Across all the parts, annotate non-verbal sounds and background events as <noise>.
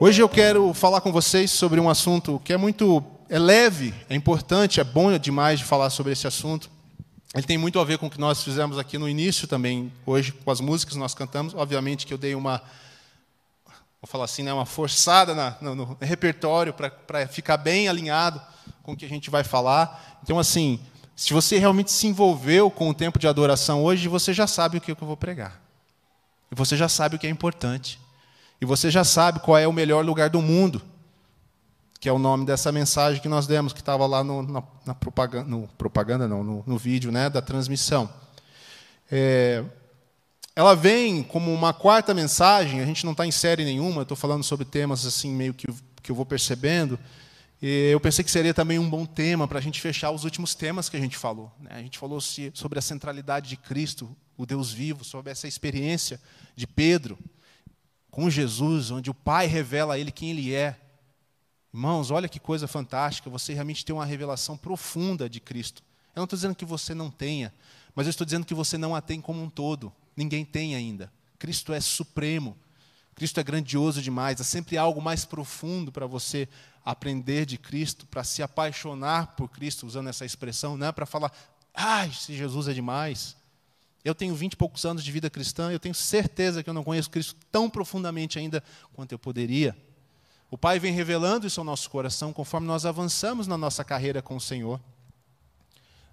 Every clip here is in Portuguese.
Hoje eu quero falar com vocês sobre um assunto que é muito é leve, é importante, é bom demais de falar sobre esse assunto. Ele tem muito a ver com o que nós fizemos aqui no início também, hoje, com as músicas que nós cantamos. Obviamente que eu dei uma, vou falar assim, né, uma forçada na, no, no, repertório para ficar bem alinhado com o que a gente vai falar. Então, assim, se você realmente se envolveu com o tempo de adoração hoje, você já sabe o que eu vou pregar. E você já sabe o que é importante. E você já sabe qual é o melhor lugar do mundo, que é o nome dessa mensagem que nós demos, que estava lá no, na, na, propaganda, no, propaganda não, no, no, vídeo né, da transmissão. É, ela vem como uma quarta mensagem, a gente não está em série nenhuma, estou falando sobre temas assim meio que, que eu vou percebendo. Eu pensei que seria também um bom tema para a gente fechar os últimos temas que a gente falou. Né? A gente falou sobre a centralidade de Cristo, o Deus vivo, sobre essa experiência de Pedro com Jesus, onde o Pai revela a ele quem ele é. Irmãos, olha que coisa fantástica, você realmente tem uma revelação profunda de Cristo. Eu não estou dizendo que você não tenha, mas eu estou dizendo que você não a tem como um todo. Ninguém tem ainda. Cristo é supremo. Cristo é grandioso demais. Há sempre algo mais profundo para você aprender de Cristo, para se apaixonar por Cristo, usando essa expressão, não é para falar, ai, se Jesus é demais. Eu tenho vinte e poucos anos de vida cristã, eu tenho certeza que eu não conheço Cristo tão profundamente ainda quanto eu poderia. O Pai vem revelando isso ao nosso coração conforme nós avançamos na nossa carreira com o Senhor.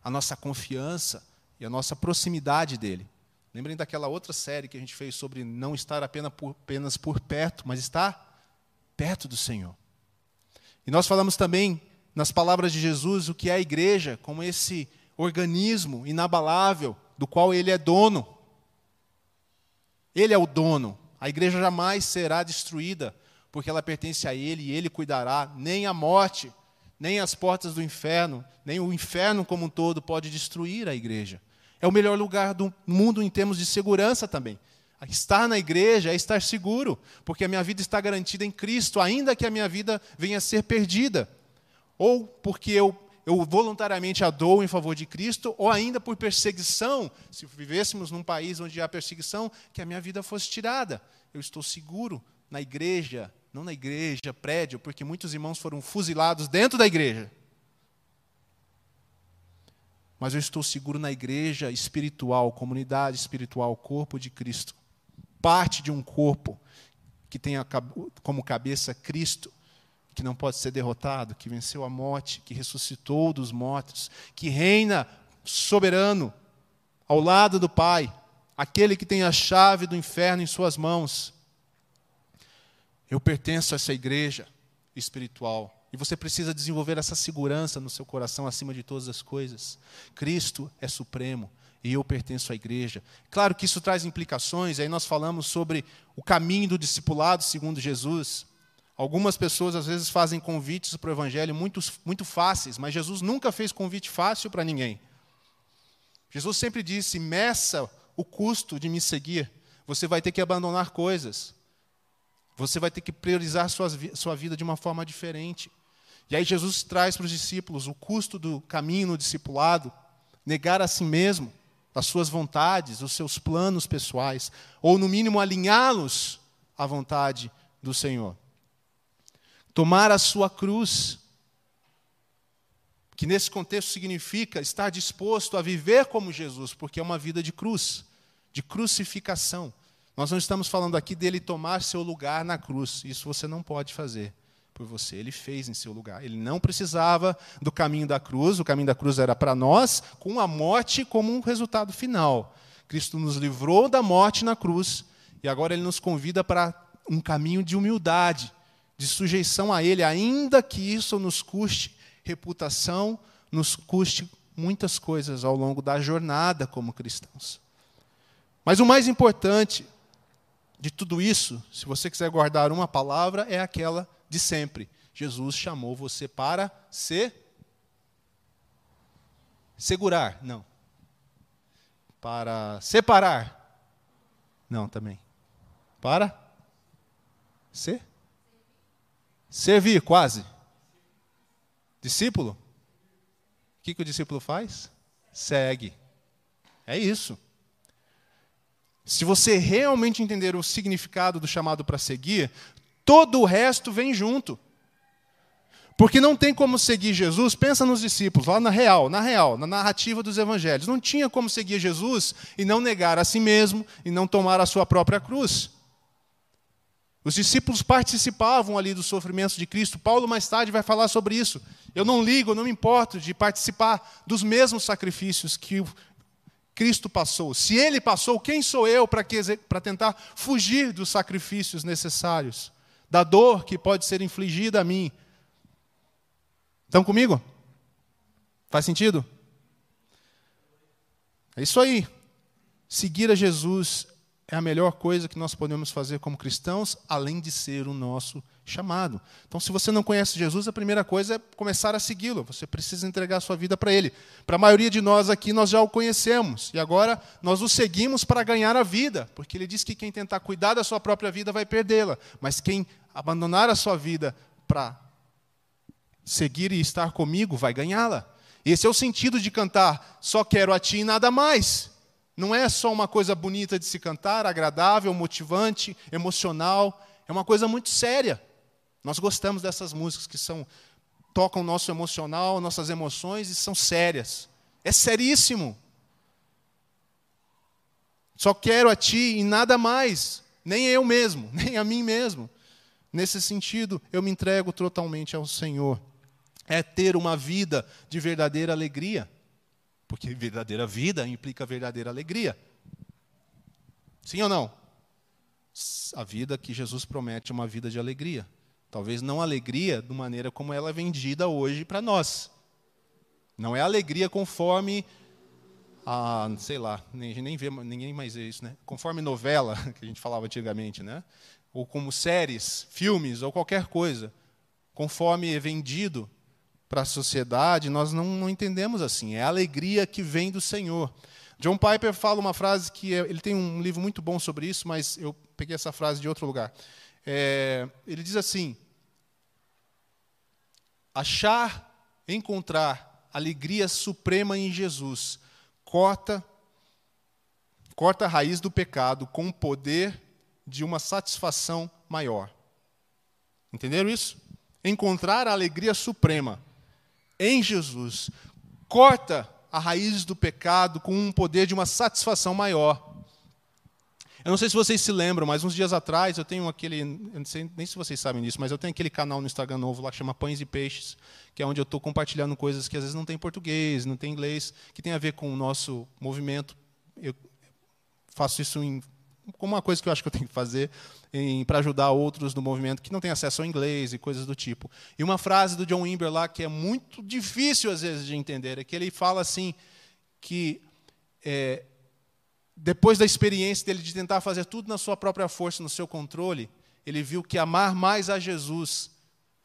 A nossa confiança e a nossa proximidade dele. Lembrem daquela outra série que a gente fez sobre não estar apenas por, apenas por perto, mas estar perto do Senhor. E nós falamos também, nas palavras de Jesus, o que é a igreja, como esse organismo inabalável do qual ele é dono. Ele é o dono. A igreja jamais será destruída, porque ela pertence a ele e ele cuidará. Nem a morte, nem as portas do inferno, nem o inferno como um todo pode destruir a igreja. É o melhor lugar do mundo em termos de segurança também. Estar na igreja é estar seguro, porque a minha vida está garantida em Cristo, ainda que a minha vida venha a ser perdida. Ou porque eu eu voluntariamente a dou em favor de Cristo, ou ainda por perseguição, se vivêssemos num país onde há perseguição, que a minha vida fosse tirada. Eu estou seguro na igreja, não na igreja, prédio, porque muitos irmãos foram fuzilados dentro da igreja. Mas eu estou seguro na igreja espiritual, comunidade espiritual, corpo de Cristo. Parte de um corpo que tem como cabeça Cristo que não pode ser derrotado, que venceu a morte, que ressuscitou dos mortos, que reina soberano ao lado do Pai, aquele que tem a chave do inferno em suas mãos. Eu pertenço a essa igreja espiritual. E você precisa desenvolver essa segurança no seu coração acima de todas as coisas. Cristo é supremo e eu pertenço à igreja. Claro que isso traz implicações, aí nós falamos sobre o caminho do discipulado segundo Jesus. Algumas pessoas às vezes fazem convites para o Evangelho muito, muito fáceis, mas Jesus nunca fez convite fácil para ninguém. Jesus sempre disse: meça o custo de me seguir. Você vai ter que abandonar coisas. Você vai ter que priorizar sua, sua vida de uma forma diferente. E aí Jesus traz para os discípulos o custo do caminho no discipulado, negar a si mesmo, as suas vontades, os seus planos pessoais, ou no mínimo alinhá-los à vontade do Senhor tomar a sua cruz, que nesse contexto significa estar disposto a viver como Jesus, porque é uma vida de cruz, de crucificação. Nós não estamos falando aqui dele tomar seu lugar na cruz, isso você não pode fazer por você, ele fez em seu lugar. Ele não precisava do caminho da cruz, o caminho da cruz era para nós, com a morte como um resultado final. Cristo nos livrou da morte na cruz e agora ele nos convida para um caminho de humildade, de sujeição a Ele, ainda que isso nos custe reputação, nos custe muitas coisas ao longo da jornada como cristãos. Mas o mais importante de tudo isso, se você quiser guardar uma palavra, é aquela de sempre. Jesus chamou você para se segurar, não. Para separar. Não, também. Para ser Servir, quase. Discípulo? O que, que o discípulo faz? Segue. É isso. Se você realmente entender o significado do chamado para seguir, Todo o resto vem junto. Porque não tem como seguir Jesus, pensa nos discípulos, lá na real, na real, na narrativa dos evangelhos. Não tinha como seguir Jesus e não negar a si mesmo e não tomar a sua própria cruz. Os discípulos participavam ali dos sofrimentos de Cristo. Paulo mais tarde vai falar sobre isso. Eu não ligo, não me importo de participar dos mesmos sacrifícios que Cristo passou. Se ele passou, quem sou eu para tentar fugir dos sacrifícios necessários? Da dor que pode ser infligida a mim Estão comigo? Faz sentido? É isso aí. Seguir a Jesus é a melhor coisa que nós podemos fazer como cristãos, além de ser o nosso chamado. Então, se você não conhece Jesus, a primeira coisa é começar a segui-lo. Você precisa entregar a sua vida para Ele. Para a maioria de nós aqui, nós já o conhecemos. E agora nós o seguimos para ganhar a vida. Porque Ele diz que quem tentar cuidar da sua própria vida vai perdê-la. Mas quem abandonar a sua vida para seguir e estar comigo, vai ganhá-la. Esse é o sentido de cantar, só quero a ti e nada mais. Não é só uma coisa bonita de se cantar, agradável, motivante, emocional, é uma coisa muito séria. Nós gostamos dessas músicas que são tocam o nosso emocional, nossas emoções e são sérias. É seríssimo. Só quero a ti e nada mais, nem eu mesmo, <laughs> nem a mim mesmo. Nesse sentido, eu me entrego totalmente ao Senhor é ter uma vida de verdadeira alegria. Porque verdadeira vida implica verdadeira alegria. Sim ou não? A vida que Jesus promete é uma vida de alegria. Talvez não alegria de maneira como ela é vendida hoje para nós. Não é alegria conforme a, sei lá, nem, nem vê, ninguém mais vê isso, né? Conforme novela <laughs> que a gente falava antigamente, né? Ou como séries, filmes ou qualquer coisa, conforme é vendido para a sociedade, nós não, não, entendemos assim. É a alegria que vem do Senhor. John Piper fala uma frase que é, ele tem um livro muito bom sobre isso, mas eu peguei essa frase de outro lugar. É, ele diz assim: achar, encontrar alegria suprema em Jesus corta corta a raiz do pecado com o poder de uma satisfação maior. Entenderam isso? Encontrar a alegria suprema em Jesus, corta a raiz do pecado com um poder de uma satisfação maior. Eu não sei se vocês se lembram, mas uns dias atrás eu tenho aquele, eu não sei nem se vocês sabem disso, mas eu tenho aquele canal no Instagram novo lá que chama Pães e Peixes, que é onde eu estou compartilhando coisas que às vezes não tem português, não tem inglês, que tem a ver com o nosso movimento. Eu faço isso em como uma coisa que eu acho que eu tenho que fazer para ajudar outros do movimento que não têm acesso ao inglês e coisas do tipo. E uma frase do John Wimber lá que é muito difícil às vezes de entender é que ele fala assim que é, depois da experiência dele de tentar fazer tudo na sua própria força, no seu controle, ele viu que amar mais a Jesus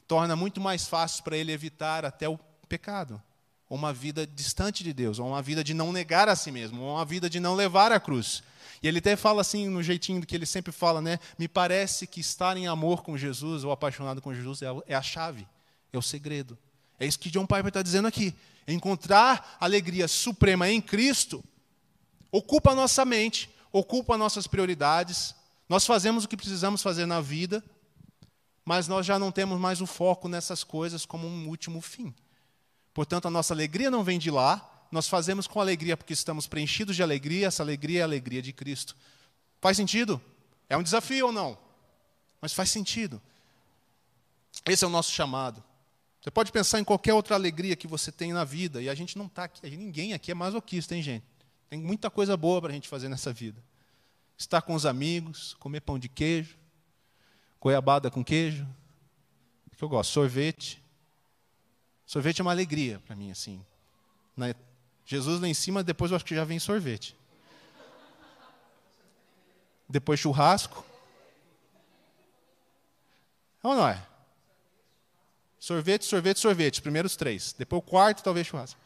torna muito mais fácil para ele evitar até o pecado, ou uma vida distante de Deus, ou uma vida de não negar a si mesmo, ou uma vida de não levar a cruz. E ele até fala assim, no jeitinho que ele sempre fala, né? Me parece que estar em amor com Jesus ou apaixonado com Jesus é a chave, é o segredo. É isso que John Piper está dizendo aqui. Encontrar alegria suprema em Cristo ocupa a nossa mente, ocupa nossas prioridades. Nós fazemos o que precisamos fazer na vida, mas nós já não temos mais o foco nessas coisas como um último fim. Portanto, a nossa alegria não vem de lá, nós fazemos com alegria porque estamos preenchidos de alegria, essa alegria é a alegria de Cristo. Faz sentido? É um desafio ou não? Mas faz sentido. Esse é o nosso chamado. Você pode pensar em qualquer outra alegria que você tem na vida, e a gente não está aqui, ninguém aqui é masoquista, hein, gente? Tem muita coisa boa para a gente fazer nessa vida. Estar com os amigos, comer pão de queijo, goiabada com queijo, que eu gosto, sorvete. Sorvete é uma alegria para mim, assim. Na Jesus lá em cima, depois eu acho que já vem sorvete. Depois churrasco. É ou não é? Sorvete, sorvete, sorvete. Primeiros três. Depois o quarto, talvez churrasco.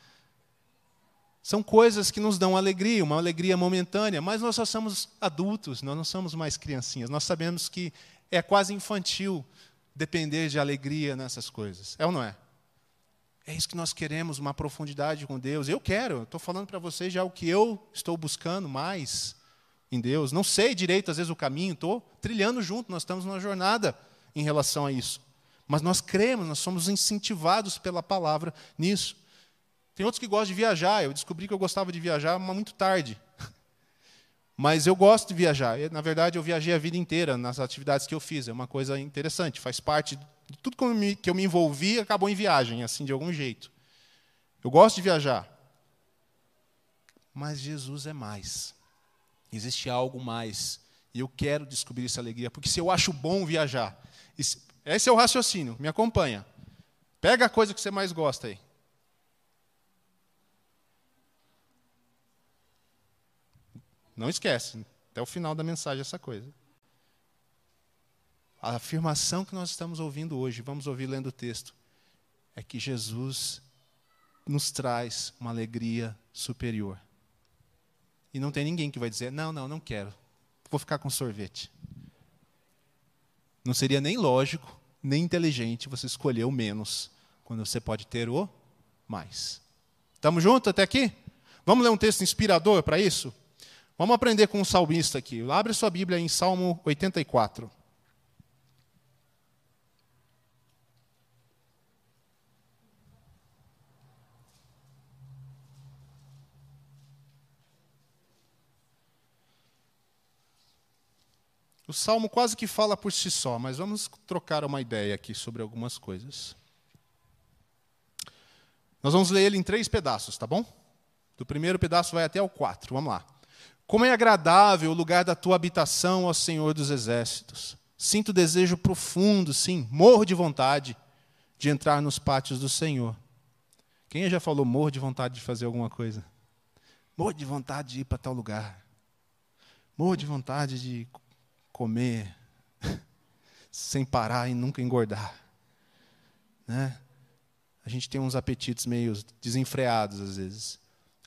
São coisas que nos dão alegria, uma alegria momentânea, mas nós só somos adultos, nós não somos mais criancinhas. Nós sabemos que é quase infantil depender de alegria nessas coisas. É ou não é? É isso que nós queremos, uma profundidade com Deus. Eu quero, estou falando para vocês já o que eu estou buscando mais em Deus. Não sei direito, às vezes, o caminho, estou trilhando junto, nós estamos numa jornada em relação a isso. Mas nós cremos, nós somos incentivados pela palavra nisso. Tem outros que gostam de viajar. Eu descobri que eu gostava de viajar muito tarde. Mas eu gosto de viajar. Na verdade, eu viajei a vida inteira nas atividades que eu fiz. É uma coisa interessante. Faz parte de tudo que eu me envolvi, acabou em viagem, assim, de algum jeito. Eu gosto de viajar. Mas Jesus é mais. Existe algo mais. E eu quero descobrir essa alegria. Porque se eu acho bom viajar, esse é o raciocínio, me acompanha. Pega a coisa que você mais gosta aí. Não esquece, até o final da mensagem essa coisa. A afirmação que nós estamos ouvindo hoje, vamos ouvir lendo o texto, é que Jesus nos traz uma alegria superior. E não tem ninguém que vai dizer: não, não, não quero, vou ficar com sorvete. Não seria nem lógico, nem inteligente você escolher o menos, quando você pode ter o mais. Estamos juntos até aqui? Vamos ler um texto inspirador para isso? Vamos aprender com um salmista aqui. Abre sua Bíblia em Salmo 84. O salmo quase que fala por si só, mas vamos trocar uma ideia aqui sobre algumas coisas. Nós vamos ler ele em três pedaços, tá bom? Do primeiro pedaço vai até o quatro. Vamos lá. Como é agradável o lugar da tua habitação, ó Senhor dos exércitos. Sinto desejo profundo, sim, morro de vontade de entrar nos pátios do Senhor. Quem já falou morro de vontade de fazer alguma coisa? Morro de vontade de ir para tal lugar. Morro de vontade de comer <laughs> sem parar e nunca engordar. Né? A gente tem uns apetites meio desenfreados às vezes.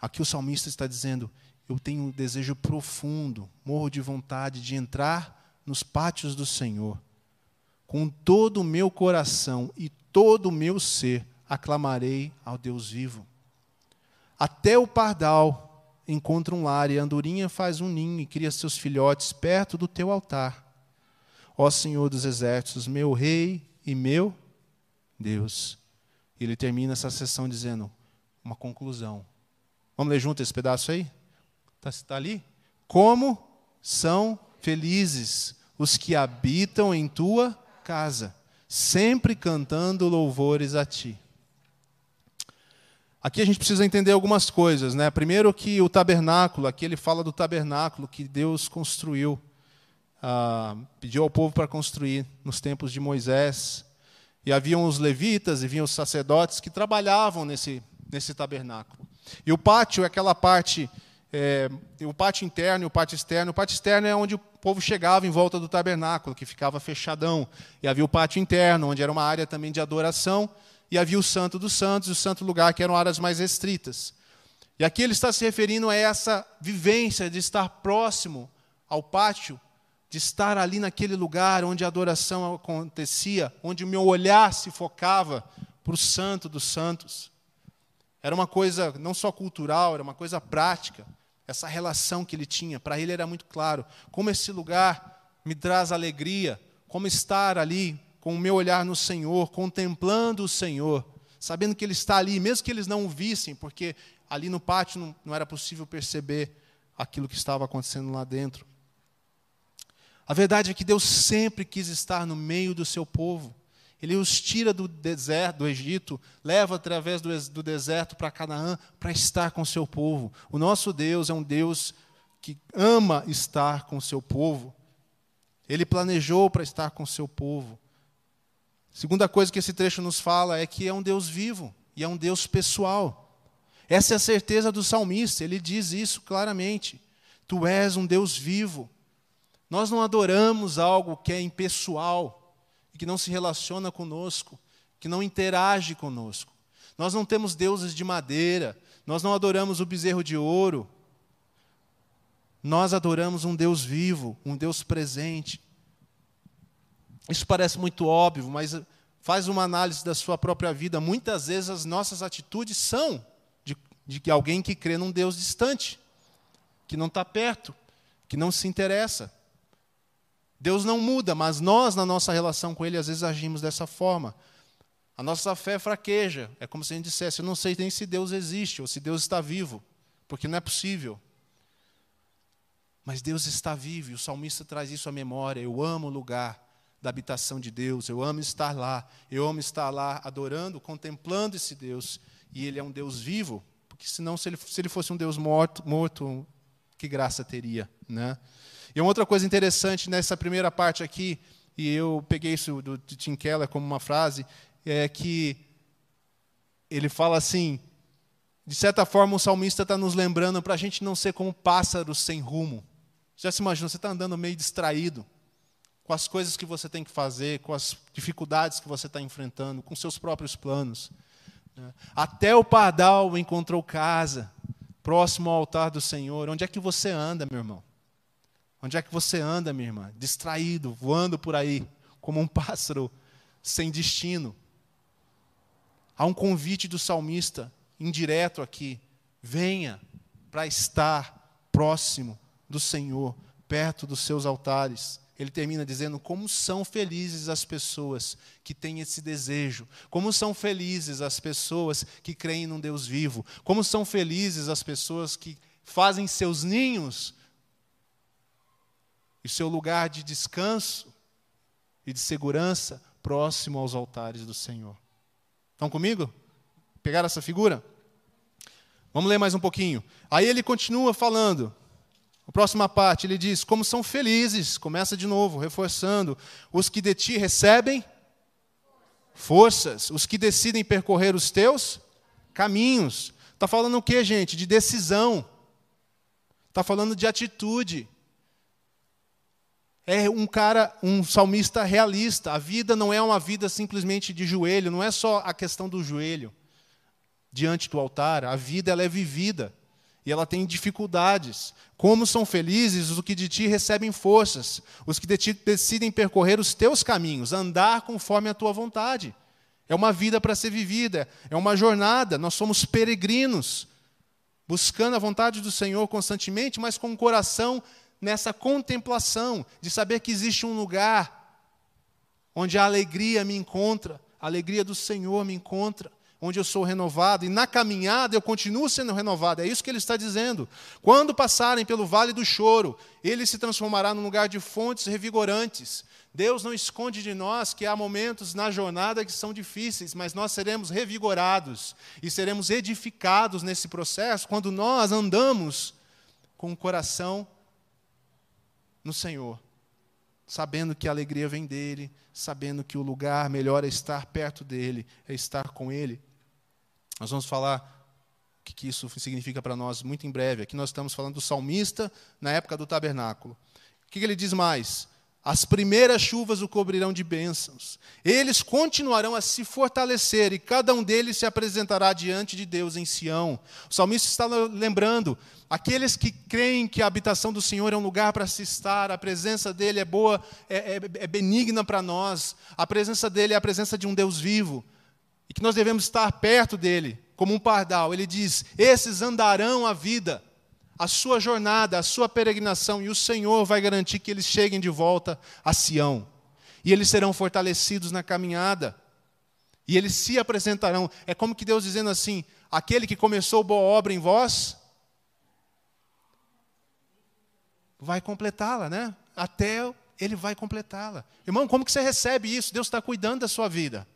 Aqui o salmista está dizendo: eu tenho um desejo profundo, morro de vontade de entrar nos pátios do Senhor. Com todo o meu coração e todo o meu ser aclamarei ao Deus vivo. Até o pardal encontra um lar, e a andorinha faz um ninho e cria seus filhotes perto do teu altar. Ó Senhor dos exércitos, meu rei e meu Deus. Ele termina essa sessão dizendo uma conclusão. Vamos ler junto esse pedaço aí? Está tá ali? Como são felizes os que habitam em tua casa, sempre cantando louvores a ti. Aqui a gente precisa entender algumas coisas, né? Primeiro que o tabernáculo, aqui ele fala do tabernáculo que Deus construiu, ah, pediu ao povo para construir nos tempos de Moisés. E haviam os levitas e vinham os sacerdotes que trabalhavam nesse, nesse tabernáculo. E o pátio é aquela parte, é, o pátio interno e o pátio externo. O pátio externo é onde o povo chegava em volta do tabernáculo, que ficava fechadão. E havia o pátio interno, onde era uma área também de adoração e havia o Santo dos Santos e o Santo Lugar, que eram áreas mais restritas. E aqui ele está se referindo a essa vivência de estar próximo ao pátio, de estar ali naquele lugar onde a adoração acontecia, onde o meu olhar se focava para o Santo dos Santos. Era uma coisa não só cultural, era uma coisa prática. Essa relação que ele tinha, para ele era muito claro. Como esse lugar me traz alegria, como estar ali com o meu olhar no Senhor, contemplando o Senhor, sabendo que Ele está ali, mesmo que eles não o vissem, porque ali no pátio não, não era possível perceber aquilo que estava acontecendo lá dentro. A verdade é que Deus sempre quis estar no meio do seu povo. Ele os tira do deserto, do Egito, leva através do, deserto para Canaã para estar com o seu povo. O nosso Deus é um Deus que ama estar com o seu povo. Ele planejou para estar com o seu povo. Segunda coisa que esse trecho nos fala é que é um Deus vivo e é um Deus pessoal. Essa é a certeza do salmista, ele diz isso claramente. Tu és um Deus vivo. Nós não adoramos algo que é impessoal que não se relaciona conosco, que não interage conosco. Nós não temos deuses de madeira, nós não adoramos o bezerro de ouro. Nós adoramos um Deus vivo, um Deus presente, isso parece muito óbvio, mas faz uma análise da sua própria vida. Muitas vezes as nossas atitudes são de, de alguém que crê num Deus distante, que não está perto, que não se interessa. Deus não muda, mas nós, na nossa relação com Ele, às vezes agimos dessa forma. A nossa fé fraqueja. É como se a gente dissesse: Eu não sei nem se Deus existe ou se Deus está vivo, porque não é possível. Mas Deus está vivo e o salmista traz isso à memória. Eu amo o lugar da habitação de Deus, eu amo estar lá, eu amo estar lá adorando, contemplando esse Deus. E Ele é um Deus vivo, porque senão, se ele, se ele fosse um Deus morto, morto, que graça teria, né? E uma outra coisa interessante nessa primeira parte aqui, e eu peguei isso do, Tim Keller como uma frase, é que ele fala assim: de certa forma, o salmista está nos lembrando para a gente não ser como pássaros sem rumo. Já se imagina, você está andando meio distraído com as coisas que você tem que fazer, com as dificuldades que você está enfrentando, com seus próprios planos. Né? Até o pardal encontrou casa, próximo ao altar do Senhor. Onde é que você anda, meu irmão? Onde é que você anda, minha irmã? Distraído, voando por aí, como um <laughs> pássaro sem destino. Há um convite do salmista, indireto aqui: venha para estar próximo do Senhor, perto dos seus altares. Ele termina dizendo como são felizes as pessoas que têm esse desejo, como são felizes as pessoas que creem num Deus vivo, como são felizes as pessoas que fazem seus ninhos e seu lugar de descanso e de segurança próximo aos altares do Senhor. Estão comigo? Pegaram essa figura? Vamos ler mais um pouquinho. Aí ele continua falando. A próxima parte, ele diz: Como são felizes, começa de novo, reforçando, os que de ti recebem forças, os que decidem percorrer os teus caminhos. Está falando o que, gente? De decisão. Está falando de atitude. É um cara, um salmista realista. A vida não é uma vida simplesmente de joelho, não é só a questão do joelho diante do altar. A vida ela é vivida e ela tem dificuldades. Como são felizes os que de ti recebem forças, os que de ti decidem percorrer os teus caminhos, andar conforme a tua vontade. É uma vida para ser vivida, é uma jornada, nós somos peregrinos, buscando a vontade do Senhor constantemente, mas com o coração nessa contemplação, de saber que existe um lugar onde a alegria me encontra, a alegria do Senhor me encontra onde eu sou renovado, e na caminhada eu continuo sendo renovado. É isso que ele está dizendo. Quando passarem pelo vale do choro, ele se transformará num lugar de fontes revigorantes. Deus não esconde de nós que há momentos na jornada que são difíceis, mas nós seremos revigorados e seremos edificados nesse processo quando nós andamos com o coração no Senhor, sabendo que a alegria vem dele, sabendo que o lugar melhor é estar perto dele, é estar com ele. Nós vamos falar o que isso significa para nós muito em breve. Aqui nós estamos falando do salmista na época do tabernáculo. O que ele diz mais? As primeiras chuvas o cobrirão de bênçãos. Eles continuarão a se fortalecer e cada um deles se apresentará diante de Deus em Sião. O salmista está lembrando: aqueles que creem que a habitação do Senhor é um lugar para se estar, a presença dele é boa, é, é, é benigna para nós, a presença dele é a presença de um Deus vivo e que nós devemos estar perto dele, como um pardal. Ele diz: esses andarão a vida, a sua jornada, a sua peregrinação, e o Senhor vai garantir que eles cheguem de volta a Sião. E eles serão fortalecidos na caminhada. E eles se apresentarão. É como que Deus dizendo assim: aquele que começou boa obra em vós, vai completá-la, né? Até ele vai completá-la. Irmão, como que você recebe isso? Deus está cuidando da sua vida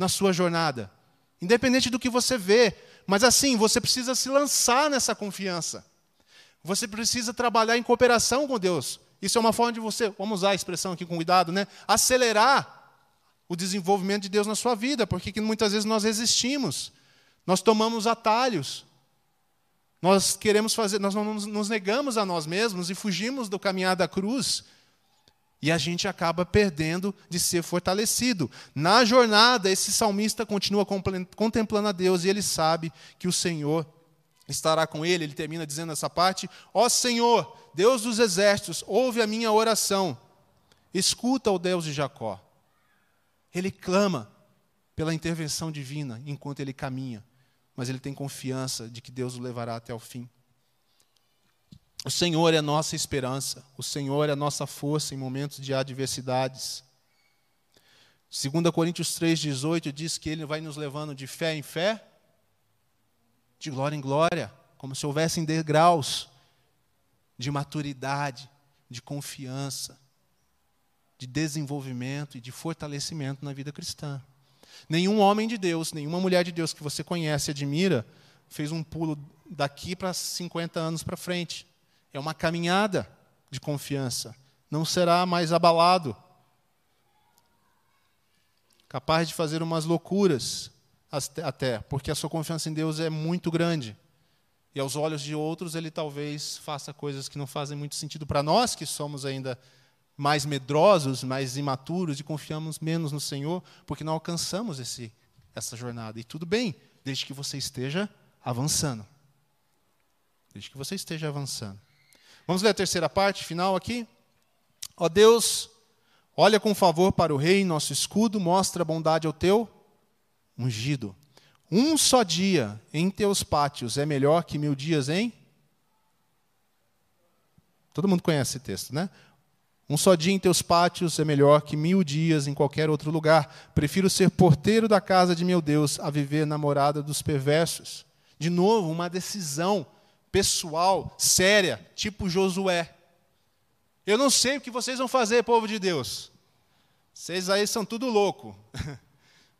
na sua jornada. Independente do que você vê. Mas assim, você precisa se lançar nessa confiança. Você precisa trabalhar em cooperação com Deus. Isso é uma forma de você, vamos usar a expressão aqui com cuidado, né? Acelerar o desenvolvimento de Deus na sua vida, porque muitas vezes nós resistimos. Nós tomamos atalhos. Nós queremos fazer, nós nos negamos a nós mesmos e fugimos do caminhar da cruz e a gente acaba perdendo de ser fortalecido. Na jornada, esse salmista continua contemplando a Deus e ele sabe que o Senhor estará com ele. Ele termina dizendo essa parte: Ó Senhor, Deus dos exércitos, ouve a minha oração. Escuta o Deus de Jacó. Ele clama pela intervenção divina enquanto ele caminha, mas ele tem confiança de que Deus o levará até o fim. O Senhor é nossa esperança, o Senhor é nossa força em momentos de adversidades. 2 Coríntios 3,18 diz que Ele vai nos levando de fé em fé, de glória em glória, como se houvessem degraus de maturidade, de confiança, de desenvolvimento e de fortalecimento na vida cristã. Nenhum homem de Deus, nenhuma mulher de Deus que você conhece e admira, fez um pulo daqui para 50 anos para frente. É uma caminhada de confiança. Não será mais abalado capaz de fazer umas loucuras até, porque a sua confiança em Deus é muito grande. E aos olhos de outros, ele talvez faça coisas que não fazem muito sentido para nós, que somos ainda mais medrosos, mais imaturos e confiamos menos no Senhor, porque não alcançamos esse, essa jornada. E tudo bem, desde que você esteja avançando. Desde que você esteja avançando. Vamos ler a terceira parte, final aqui. Ó Deus, Olha com favor para o rei, nosso escudo, mostra bondade ao teu ungido. Um só dia em teus pátios é melhor que mil dias em. Todo mundo conhece esse texto, né? Um só dia em teus pátios é melhor que mil dias em qualquer outro lugar. Prefiro ser porteiro da casa de meu Deus a viver namorada dos perversos. De novo, uma decisão pessoal, séria, tipo Josué. Eu não sei o que vocês vão fazer, povo de Deus. Vocês aí são tudo louco. <laughs>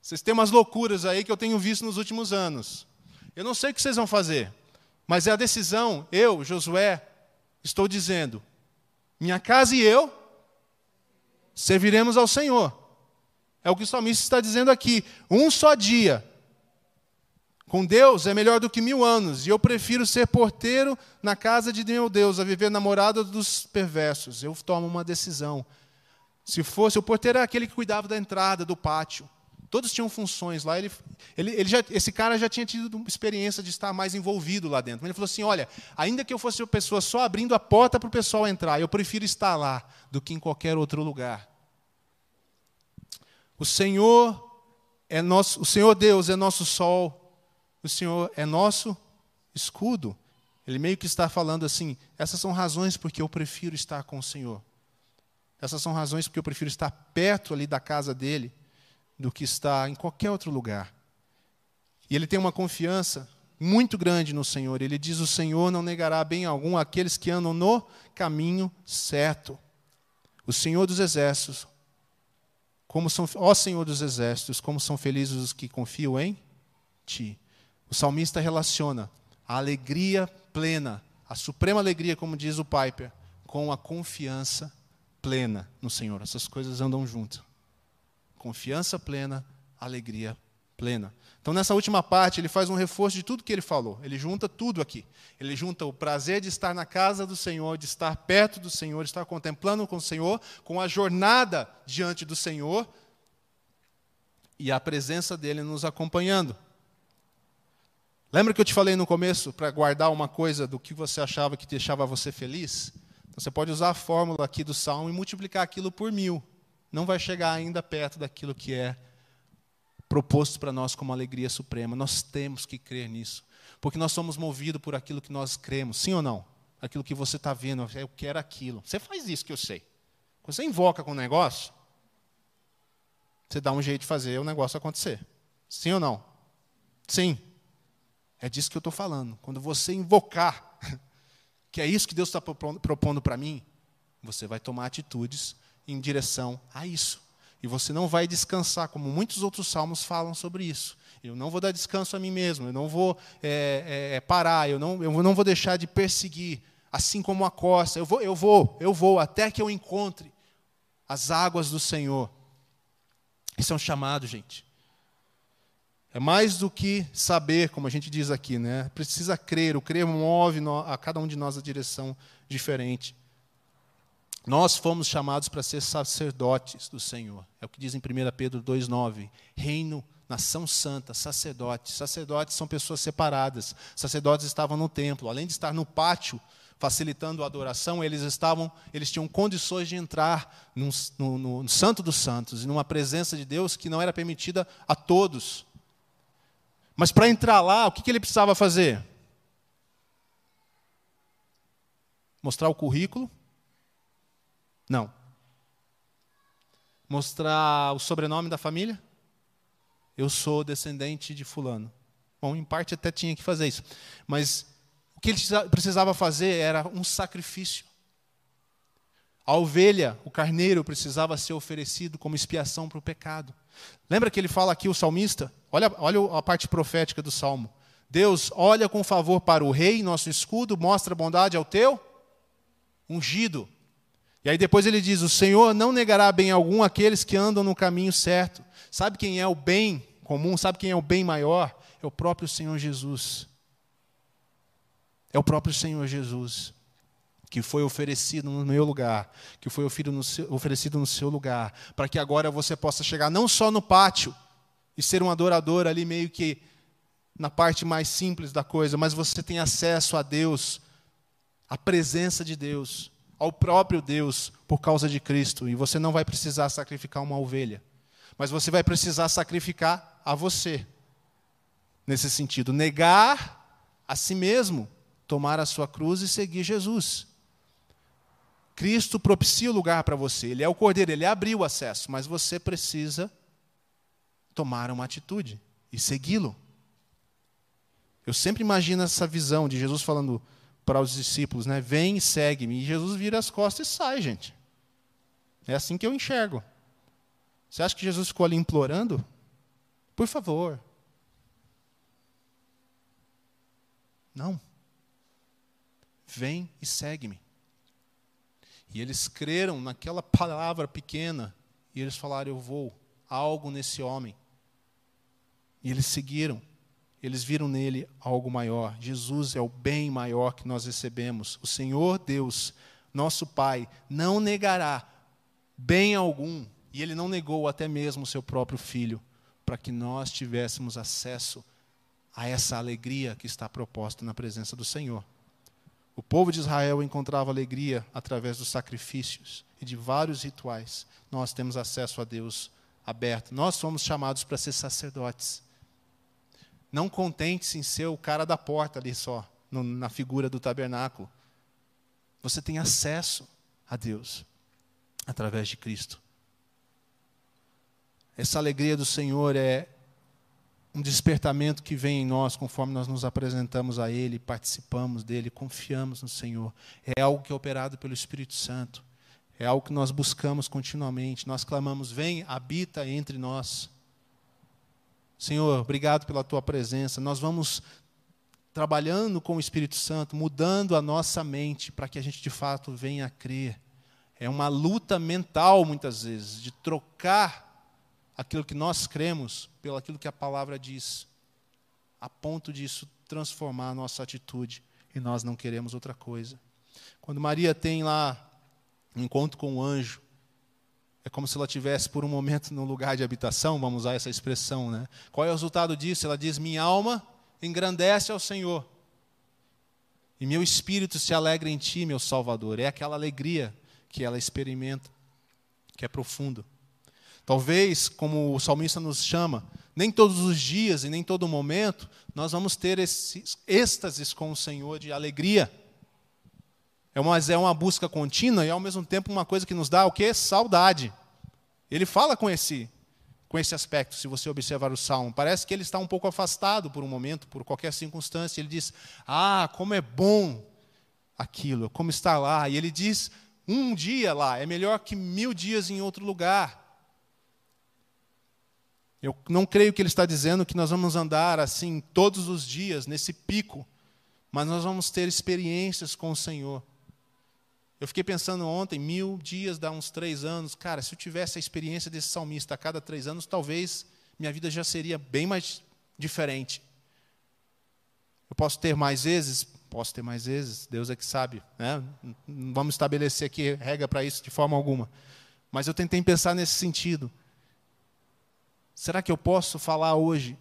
Vocês têm umas loucuras aí que eu tenho visto nos últimos anos. Eu não sei o que vocês vão fazer, mas é a decisão, eu, Josué, estou dizendo: minha casa e eu serviremos ao Senhor. É o que o salmista está dizendo aqui. Um só dia com Deus é melhor do que mil anos, e eu prefiro ser porteiro na casa de meu Deus a viver namorado dos perversos. Eu tomo uma decisão. Se fosse, o porteiro era aquele que cuidava da entrada, do pátio. Todos tinham funções lá. Ele, ele, ele já, esse cara já tinha tido experiência de estar mais envolvido lá dentro. Ele falou assim: olha, ainda que eu fosse uma pessoa só abrindo a porta para o pessoal entrar, eu prefiro estar lá do que em qualquer outro lugar. O Senhor é nosso, o Senhor Deus é nosso sol, o Senhor é nosso escudo. Ele meio que está falando assim: essas são razões porque eu prefiro estar com o Senhor. Essas são razões porque eu prefiro estar perto ali da casa dele do que estar em qualquer outro lugar. E ele tem uma confiança muito grande no Senhor. Ele diz: O Senhor não negará bem algum àqueles que andam no caminho certo. O Senhor dos exércitos, como são, ó Senhor dos exércitos, como são felizes os que confiam em ti. O salmista relaciona a alegria plena, a suprema alegria, como diz o Piper, com a confiança plena no Senhor. Essas coisas andam juntas. Confiança plena, alegria plena. Então, nessa última parte, ele faz um reforço de tudo que ele falou. Ele junta tudo aqui. Ele junta o prazer de estar na casa do Senhor, de estar perto do Senhor, de estar contemplando com o Senhor, com a jornada diante do Senhor e a presença dele nos acompanhando. Lembra que eu te falei no começo para guardar uma coisa do que você achava que deixava você feliz? Então, você pode usar a fórmula aqui do Salmo e multiplicar aquilo por mil. Não vai chegar ainda perto daquilo que é proposto para nós como alegria suprema. Nós temos que crer nisso. Porque nós somos movidos por aquilo que nós cremos. Sim ou não? Aquilo que você está vendo, eu quero aquilo. Você faz isso que eu sei. Quando você invoca com um negócio, você dá um jeito de fazer o negócio acontecer. Sim ou não? Sim. É disso que eu estou falando. Quando você invocar, <laughs> que é isso que Deus está propondo para mim, você vai tomar atitudes em direção a isso. E você não vai descansar, como muitos outros salmos falam sobre isso. Eu não vou dar descanso a mim mesmo, eu não vou é, é, é parar, eu não, eu não vou deixar de perseguir, assim como a costa. Eu vou, eu vou, eu vou, até que eu encontre as águas do Senhor. Isso é um chamado, gente. É mais do que saber, como a gente diz aqui, né? Precisa crer. O crer move a cada um de nós a direção diferente. Nós fomos chamados para ser sacerdotes do Senhor. É o que diz em 1 Pedro 2,9. Reino, nação santa, sacerdotes. Sacerdotes são pessoas separadas. Sacerdotes estavam no templo. Além de estar no pátio, facilitando a adoração, eles estavam, eles tinham condições de entrar no, no, no Santo dos Santos, numa presença de Deus que não era permitida a todos. Mas para entrar lá, o que, que ele precisava fazer? Mostrar o currículo? Não. Mostrar o sobrenome da família? Eu sou descendente de Fulano. Bom, em parte até tinha que fazer isso. Mas o que ele precisava fazer era um sacrifício. A ovelha, o carneiro, precisava ser oferecido como expiação para o pecado. Lembra que ele fala aqui, o salmista? Olha, olha a parte profética do salmo. Deus olha com favor para o rei, nosso escudo, mostra bondade ao teu ungido. E aí depois ele diz: O Senhor não negará bem algum aqueles que andam no caminho certo. Sabe quem é o bem comum? Sabe quem é o bem maior? É o próprio Senhor Jesus. É o próprio Senhor Jesus que foi oferecido no meu lugar, que foi oferecido no seu lugar, para que agora você possa chegar não só no pátio e ser um adorador ali meio que na parte mais simples da coisa, mas você tem acesso a Deus, à presença de Deus, ao próprio Deus por causa de Cristo, e você não vai precisar sacrificar uma ovelha, mas você vai precisar sacrificar a você. Nesse sentido, negar a si mesmo, tomar a sua cruz e seguir Jesus. Cristo propicia o lugar para você. Ele é o cordeiro, ele abriu o acesso, mas você precisa tomar uma atitude e segui-lo. Eu sempre imagino essa visão de Jesus falando para os discípulos, né? Vem e segue-me. E Jesus vira as costas e sai, gente. É assim que eu enxergo. Você acha que Jesus ficou ali implorando? Por favor. Não. Vem e segue-me. E eles creram naquela palavra pequena. E eles falaram: Eu vou. Algo nesse homem. E eles seguiram. Eles viram nele algo maior. Jesus é o bem maior que nós recebemos. O Senhor Deus, nosso Pai, não negará bem algum. E ele não negou até mesmo o seu próprio filho, para que nós tivéssemos acesso a essa alegria que está proposta na presença do Senhor. O povo de Israel encontrava alegria através dos sacrifícios e de vários rituais. Nós temos acesso a Deus aberto. Nós somos chamados para ser sacerdotes. Não contente-se em ser o cara da porta ali só, no, na figura do tabernáculo. Você tem acesso a Deus através de Cristo. Essa alegria do Senhor é um despertamento que vem em nós conforme nós nos apresentamos a Ele, participamos dele, confiamos no Senhor. É algo que é operado pelo Espírito Santo. É algo que nós buscamos continuamente. Nós clamamos: Vem, habita entre nós. Senhor, obrigado pela tua presença. Nós vamos trabalhando com o Espírito Santo, mudando a nossa mente para que a gente de fato venha a crer. É uma luta mental, muitas vezes, de trocar aquilo que nós cremos pelo aquilo que a palavra diz, a ponto disso transformar a nossa atitude e nós não queremos outra coisa. Quando Maria tem lá um encontro com o anjo, é como se ela tivesse por um momento no lugar de habitação, vamos usar essa expressão, né? Qual é o resultado disso? Ela diz: "Minha alma engrandece ao Senhor, e meu espírito se alegra em ti, meu Salvador". É aquela alegria que ela experimenta, que é profunda. Talvez, como o salmista nos chama, nem todos os dias e nem todo momento nós vamos ter esses êxtases com o Senhor de alegria. É uma, é uma busca contínua e ao mesmo tempo uma coisa que nos dá o que? Saudade. Ele fala com esse, com esse aspecto, se você observar o salmo. Parece que ele está um pouco afastado por um momento, por qualquer circunstância. Ele diz: Ah, como é bom aquilo, como está lá. E ele diz: Um dia lá é melhor que mil dias em outro lugar. Eu não creio que ele está dizendo que nós vamos andar assim todos os dias, nesse pico, mas nós vamos ter experiências com o Senhor. Eu fiquei pensando ontem, mil dias dá uns três anos. Cara, se eu tivesse a experiência desse salmista a cada três anos, talvez minha vida já seria bem mais diferente. Eu posso ter mais vezes? Posso ter mais vezes, Deus é que sabe. Né? Não vamos estabelecer aqui regra para isso de forma alguma. Mas eu tentei pensar nesse sentido. Será que eu posso falar hoje,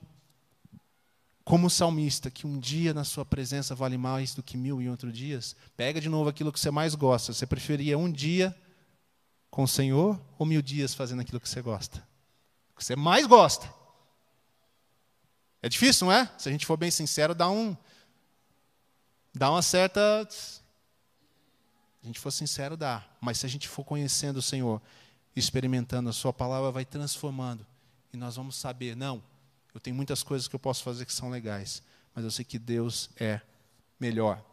como salmista, que um dia na sua presença vale mais do que mil em outros dias? Pega de novo aquilo que você mais gosta. Você preferia um dia com o Senhor ou mil dias fazendo aquilo que você gosta? O que você mais gosta. É difícil, não é? Se a gente for bem sincero, dá um. dá uma certa. a gente for sincero, dá. Mas se a gente for conhecendo o Senhor, experimentando a Sua palavra, vai transformando. E nós vamos saber, não, eu tenho muitas coisas que eu posso fazer que são legais, mas eu sei que Deus é melhor.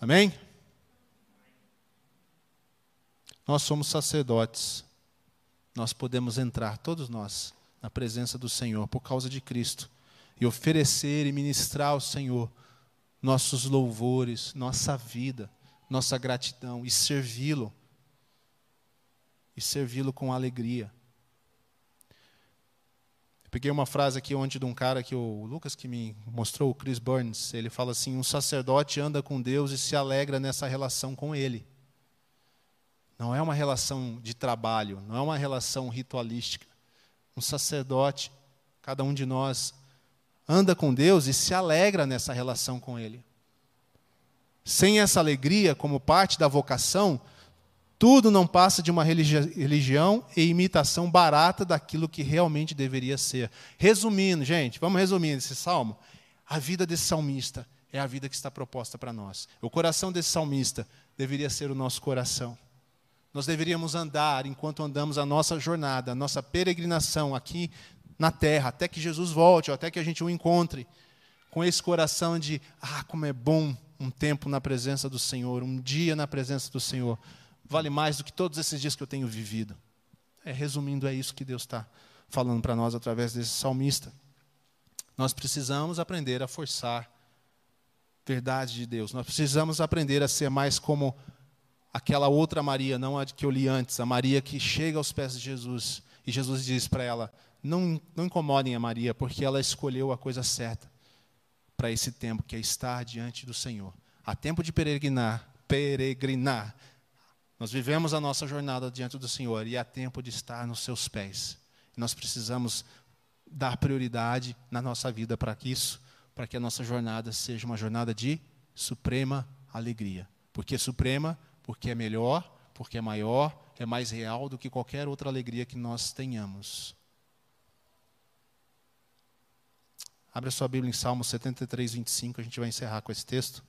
Amém? Nós somos sacerdotes. Nós podemos entrar, todos nós, na presença do Senhor por causa de Cristo e oferecer e ministrar ao Senhor nossos louvores, nossa vida, nossa gratidão e servi-lo. E servi-lo com alegria. Eu peguei uma frase aqui ontem de um cara que o Lucas que me mostrou, o Chris Burns, ele fala assim: "Um sacerdote anda com Deus e se alegra nessa relação com ele". Não é uma relação de trabalho, não é uma relação ritualística. Um sacerdote, cada um de nós anda com Deus e se alegra nessa relação com Ele. Sem essa alegria, como parte da vocação, tudo não passa de uma religião e imitação barata daquilo que realmente deveria ser. Resumindo, gente, vamos resumir esse salmo. A vida desse salmista é a vida que está proposta para nós. O coração desse salmista deveria ser o nosso coração. Nós deveríamos andar enquanto andamos a nossa jornada, a nossa peregrinação aqui na terra, até que Jesus volte, ou até que a gente o encontre, com esse coração de, ah, como é bom um tempo na presença do Senhor, um dia na presença do Senhor, vale mais do que todos esses dias que eu tenho vivido. É, resumindo, é isso que Deus está falando para nós através desse salmista. Nós precisamos aprender a forçar verdade de Deus. Nós precisamos aprender a ser mais como aquela outra Maria, não a que eu li antes, a Maria que chega aos pés de Jesus. E Jesus diz para ela: não, não incomodem a Maria, porque ela escolheu a coisa certa para esse tempo, que é estar diante do Senhor. Há tempo de peregrinar, peregrinar. Nós vivemos a nossa jornada diante do Senhor e há tempo de estar nos seus pés. Nós precisamos dar prioridade na nossa vida para isso, para que a nossa jornada seja uma jornada de suprema alegria. Porque suprema, porque é melhor, porque é maior, é mais real do que qualquer outra alegria que nós tenhamos. Abra sua Bíblia em Salmo 73, 25, a gente vai encerrar com esse texto.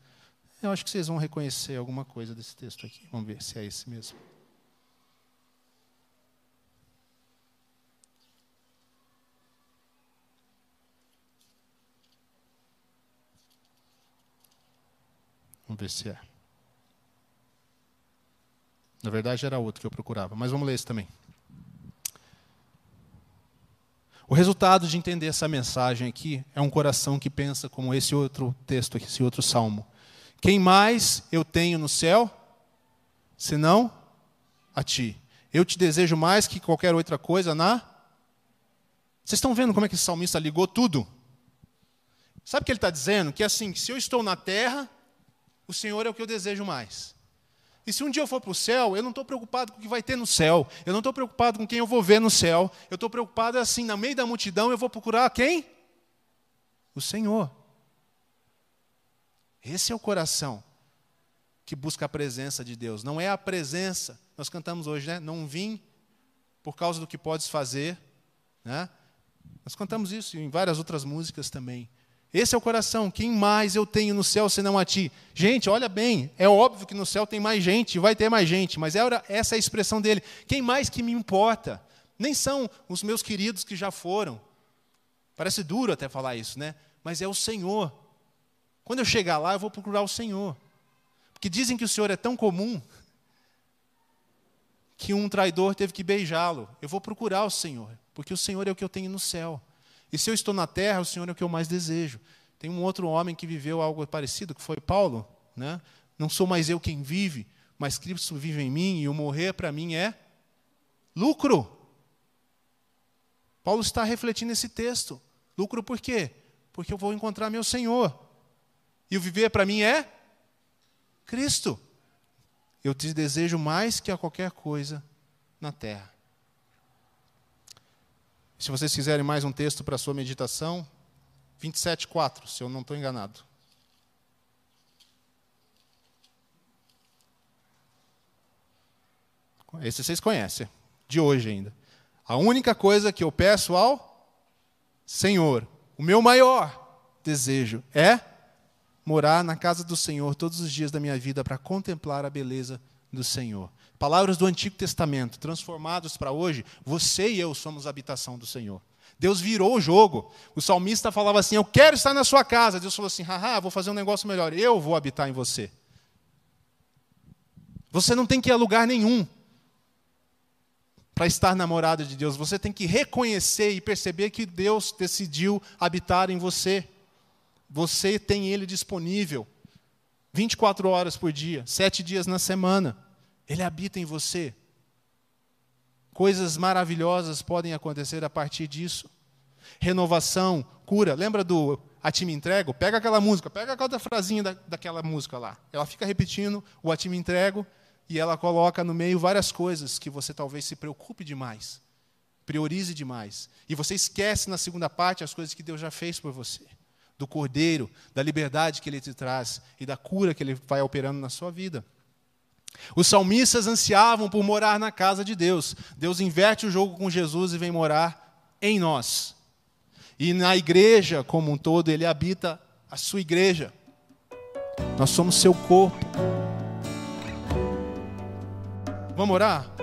Eu acho que vocês vão reconhecer alguma coisa desse texto aqui. Vamos ver se é esse mesmo. Vamos ver se é. Na verdade, era outro que eu procurava, mas vamos ler esse também. O resultado de entender essa mensagem aqui é um coração que pensa como esse outro texto, esse outro salmo. Quem mais eu tenho no céu, senão a ti? Eu te desejo mais que qualquer outra coisa na. Vocês estão vendo como é que esse salmista ligou tudo? Sabe o que ele está dizendo? Que assim, se eu estou na terra, o Senhor é o que eu desejo mais. E se um dia eu for para o céu, eu não estou preocupado com o que vai ter no céu. Eu não estou preocupado com quem eu vou ver no céu. Eu estou preocupado assim, no meio da multidão, eu vou procurar quem? O Senhor. Esse é o coração que busca a presença de Deus. Não é a presença. Nós cantamos hoje, né? Não vim por causa do que podes fazer. Né? Nós cantamos isso em várias outras músicas também. Esse é o coração. Quem mais eu tenho no céu senão a ti? Gente, olha bem, é óbvio que no céu tem mais gente, vai ter mais gente, mas essa é a expressão dele. Quem mais que me importa? Nem são os meus queridos que já foram. Parece duro até falar isso, né? Mas é o Senhor. Quando eu chegar lá, eu vou procurar o Senhor. Porque dizem que o Senhor é tão comum que um traidor teve que beijá-lo. Eu vou procurar o Senhor, porque o Senhor é o que eu tenho no céu. E se eu estou na terra, o Senhor é o que eu mais desejo. Tem um outro homem que viveu algo parecido, que foi Paulo. Né? Não sou mais eu quem vive, mas Cristo vive em mim e o morrer para mim é lucro. Paulo está refletindo esse texto. Lucro por quê? Porque eu vou encontrar meu Senhor. E o viver para mim é Cristo. Eu te desejo mais que a qualquer coisa na terra. Se vocês quiserem mais um texto para a sua meditação, 27,4, se eu não estou enganado. Esse vocês conhecem, de hoje ainda. A única coisa que eu peço ao Senhor, o meu maior desejo é morar na casa do Senhor todos os dias da minha vida para contemplar a beleza do Senhor. Palavras do Antigo Testamento, transformados para hoje, você e eu somos a habitação do Senhor. Deus virou o jogo. O salmista falava assim: Eu quero estar na sua casa. Deus falou assim: Haha, vou fazer um negócio melhor. Eu vou habitar em você. Você não tem que ir a lugar nenhum para estar na morada de Deus. Você tem que reconhecer e perceber que Deus decidiu habitar em você. Você tem Ele disponível 24 horas por dia, sete dias na semana. Ele habita em você. Coisas maravilhosas podem acontecer a partir disso. Renovação, cura. Lembra do A Ti Me Entrego? Pega aquela música, pega cada frasinha da, daquela música lá. Ela fica repetindo o A Ti Me Entrego e ela coloca no meio várias coisas que você talvez se preocupe demais, priorize demais. E você esquece na segunda parte as coisas que Deus já fez por você do cordeiro, da liberdade que ele te traz e da cura que ele vai operando na sua vida. Os salmistas ansiavam por morar na casa de Deus. Deus inverte o jogo com Jesus e vem morar em nós. E na igreja como um todo, ele habita a sua igreja. Nós somos seu corpo. Vamos orar?